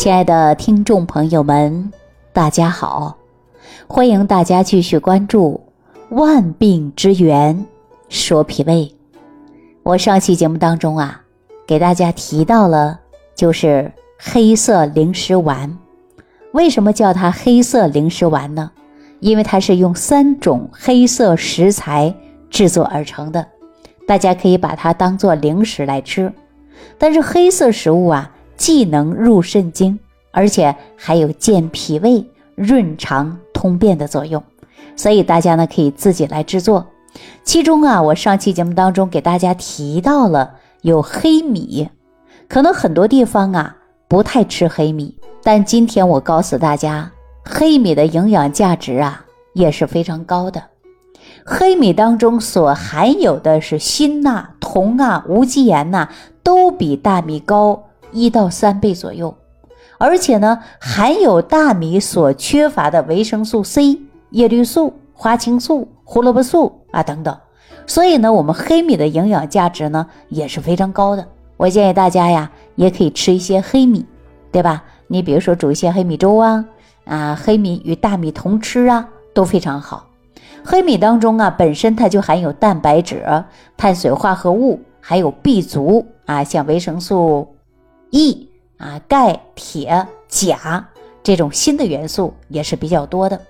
亲爱的听众朋友们，大家好！欢迎大家继续关注《万病之源说脾胃》。我上期节目当中啊，给大家提到了就是黑色零食丸。为什么叫它黑色零食丸呢？因为它是用三种黑色食材制作而成的，大家可以把它当做零食来吃。但是黑色食物啊，既能入肾经，而且还有健脾胃、润肠通便的作用，所以大家呢可以自己来制作。其中啊，我上期节目当中给大家提到了有黑米，可能很多地方啊不太吃黑米，但今天我告诉大家，黑米的营养价值啊也是非常高的。黑米当中所含有的是锌呐、铜啊、无机盐呐。都比大米高一到三倍左右，而且呢，含有大米所缺乏的维生素 C、叶绿素、花青素、胡萝卜素啊等等。所以呢，我们黑米的营养价值呢也是非常高的。我建议大家呀，也可以吃一些黑米，对吧？你比如说煮一些黑米粥啊，啊，黑米与大米同吃啊，都非常好。黑米当中啊，本身它就含有蛋白质、碳水化合物，还有 B 族。啊，像维生素 E 啊、钙、铁、钾这种锌的元素也是比较多的，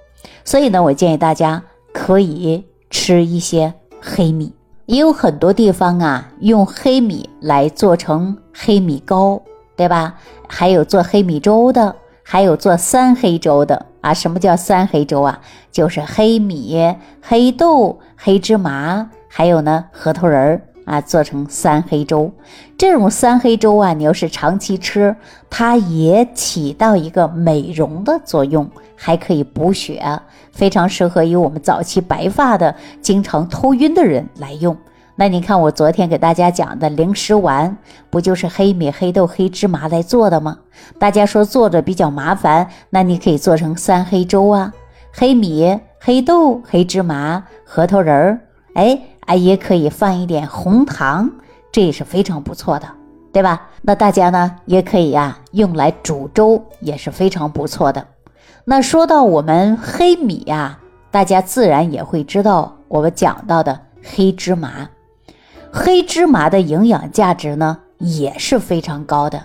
所以呢，我建议大家可以吃一些黑米。也有很多地方啊，用黑米来做成黑米糕，对吧？还有做黑米粥的，还有做三黑粥的啊。什么叫三黑粥啊？就是黑米、黑豆、黑芝麻，还有呢核桃仁儿。啊，做成三黑粥，这种三黑粥啊，你要是长期吃，它也起到一个美容的作用，还可以补血，非常适合于我们早期白发的、经常头晕的人来用。那你看，我昨天给大家讲的灵食丸，不就是黑米、黑豆、黑芝麻来做的吗？大家说做着比较麻烦，那你可以做成三黑粥啊，黑米、黑豆、黑芝麻、核桃仁儿，哎。啊，也可以放一点红糖，这也是非常不错的，对吧？那大家呢也可以呀，用来煮粥也是非常不错的。那说到我们黑米呀，大家自然也会知道我们讲到的黑芝麻。黑芝麻的营养价值呢也是非常高的，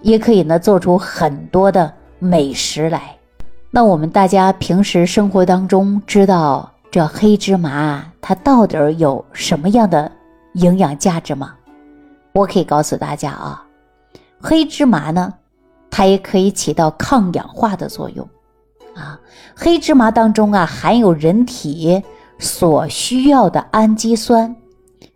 也可以呢做出很多的美食来。那我们大家平时生活当中知道。这黑芝麻它到底有什么样的营养价值吗？我可以告诉大家啊，黑芝麻呢，它也可以起到抗氧化的作用啊。黑芝麻当中啊，含有人体所需要的氨基酸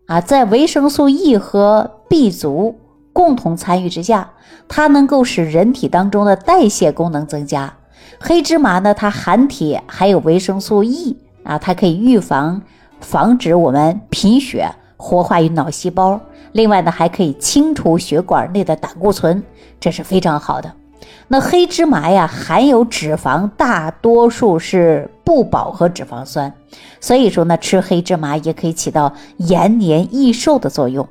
啊，在维生素 E 和 B 族共同参与之下，它能够使人体当中的代谢功能增加。黑芝麻呢，它含铁，还有维生素 E。啊，它可以预防、防止我们贫血，活化于脑细胞。另外呢，还可以清除血管内的胆固醇，这是非常好的。那黑芝麻呀，含有脂肪，大多数是不饱和脂肪酸，所以说呢，吃黑芝麻也可以起到延年益寿的作用。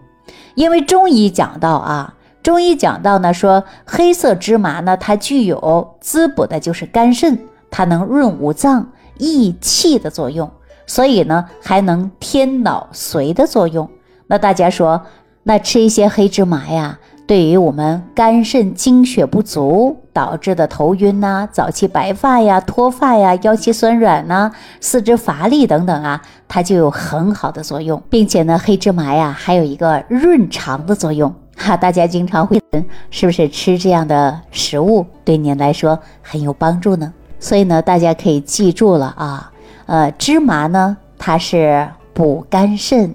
因为中医讲到啊，中医讲到呢，说黑色芝麻呢，它具有滋补的，就是肝肾，它能润五脏。益气的作用，所以呢还能添脑髓的作用。那大家说，那吃一些黑芝麻呀，对于我们肝肾精血不足导致的头晕呐、早期白发呀、脱发呀、腰膝酸软呐、四肢乏力等等啊，它就有很好的作用，并且呢，黑芝麻呀还有一个润肠的作用。哈，大家经常会是不是吃这样的食物对您来说很有帮助呢？所以呢，大家可以记住了啊，呃，芝麻呢，它是补肝肾、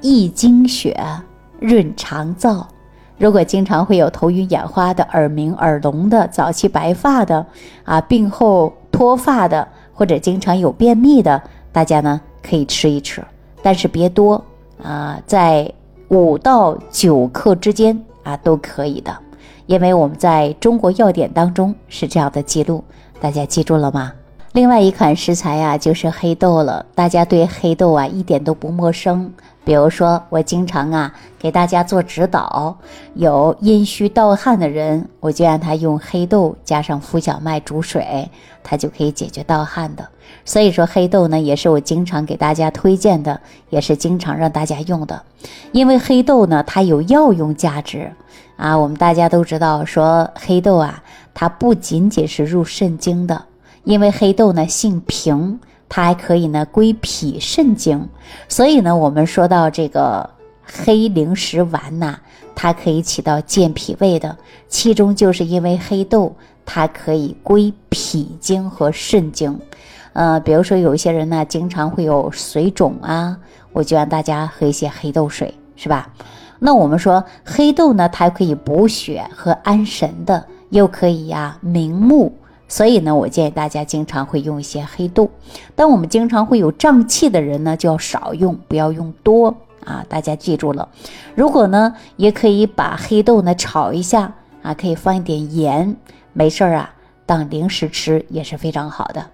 益精血、润肠燥。如果经常会有头晕眼花的、耳鸣耳聋的、早期白发的啊，病后脱发的，或者经常有便秘的，大家呢可以吃一吃，但是别多啊，在五到九克之间啊都可以的，因为我们在中国药典当中是这样的记录。大家记住了吗？另外一款食材呀，就是黑豆了。大家对黑豆啊一点都不陌生。比如说，我经常啊给大家做指导，有阴虚盗汗的人，我就让他用黑豆加上麸小麦煮水，它就可以解决盗汗的。所以说，黑豆呢也是我经常给大家推荐的，也是经常让大家用的。因为黑豆呢，它有药用价值啊。我们大家都知道，说黑豆啊，它不仅仅是入肾经的，因为黑豆呢性平。它还可以呢归脾肾经，所以呢，我们说到这个黑灵石丸呐，它可以起到健脾胃的，其中就是因为黑豆它可以归脾经和肾经，呃，比如说有一些人呢经常会有水肿啊，我就让大家喝一些黑豆水，是吧？那我们说黑豆呢，它可以补血和安神的，又可以呀明目。所以呢，我建议大家经常会用一些黑豆。但我们经常会有胀气的人呢，就要少用，不要用多啊。大家记住了。如果呢，也可以把黑豆呢炒一下啊，可以放一点盐，没事儿啊，当零食吃也是非常好的。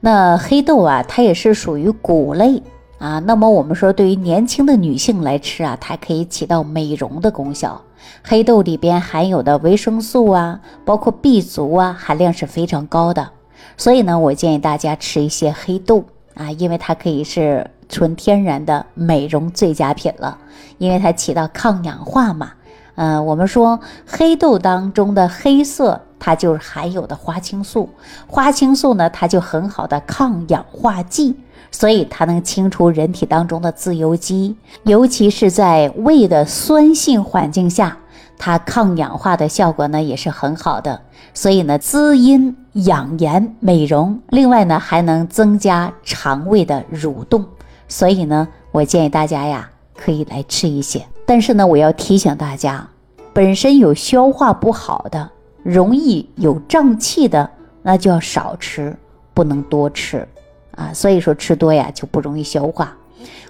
那黑豆啊，它也是属于谷类啊。那么我们说，对于年轻的女性来吃啊，它可以起到美容的功效。黑豆里边含有的维生素啊，包括 B 族啊，含量是非常高的。所以呢，我建议大家吃一些黑豆啊，因为它可以是纯天然的美容最佳品了，因为它起到抗氧化嘛。嗯，我们说黑豆当中的黑色，它就是含有的花青素，花青素呢，它就很好的抗氧化剂，所以它能清除人体当中的自由基，尤其是在胃的酸性环境下，它抗氧化的效果呢也是很好的，所以呢滋阴养颜美容，另外呢还能增加肠胃的蠕动，所以呢我建议大家呀可以来吃一些。但是呢，我要提醒大家，本身有消化不好的、容易有胀气的，那就要少吃，不能多吃啊。所以说吃多呀就不容易消化。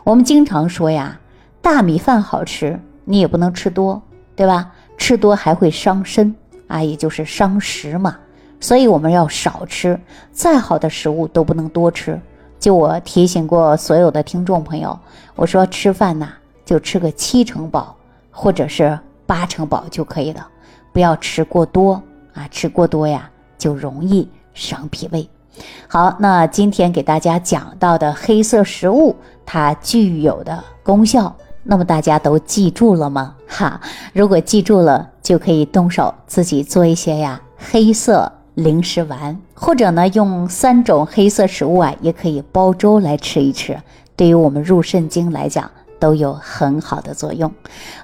我们经常说呀，大米饭好吃，你也不能吃多，对吧？吃多还会伤身啊，也就是伤食嘛。所以我们要少吃，再好的食物都不能多吃。就我提醒过所有的听众朋友，我说吃饭呐。就吃个七成饱，或者是八成饱就可以了，不要吃过多啊！吃过多呀，就容易伤脾胃。好，那今天给大家讲到的黑色食物，它具有的功效，那么大家都记住了吗？哈，如果记住了，就可以动手自己做一些呀黑色零食丸，或者呢用三种黑色食物啊，也可以煲粥来吃一吃。对于我们入肾经来讲，都有很好的作用。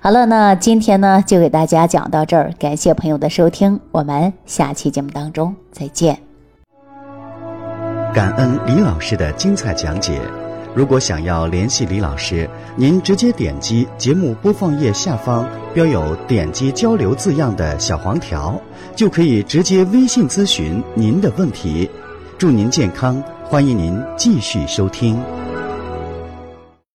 好了，那今天呢就给大家讲到这儿，感谢朋友的收听，我们下期节目当中再见。感恩李老师的精彩讲解。如果想要联系李老师，您直接点击节目播放页下方标有“点击交流”字样的小黄条，就可以直接微信咨询您的问题。祝您健康，欢迎您继续收听。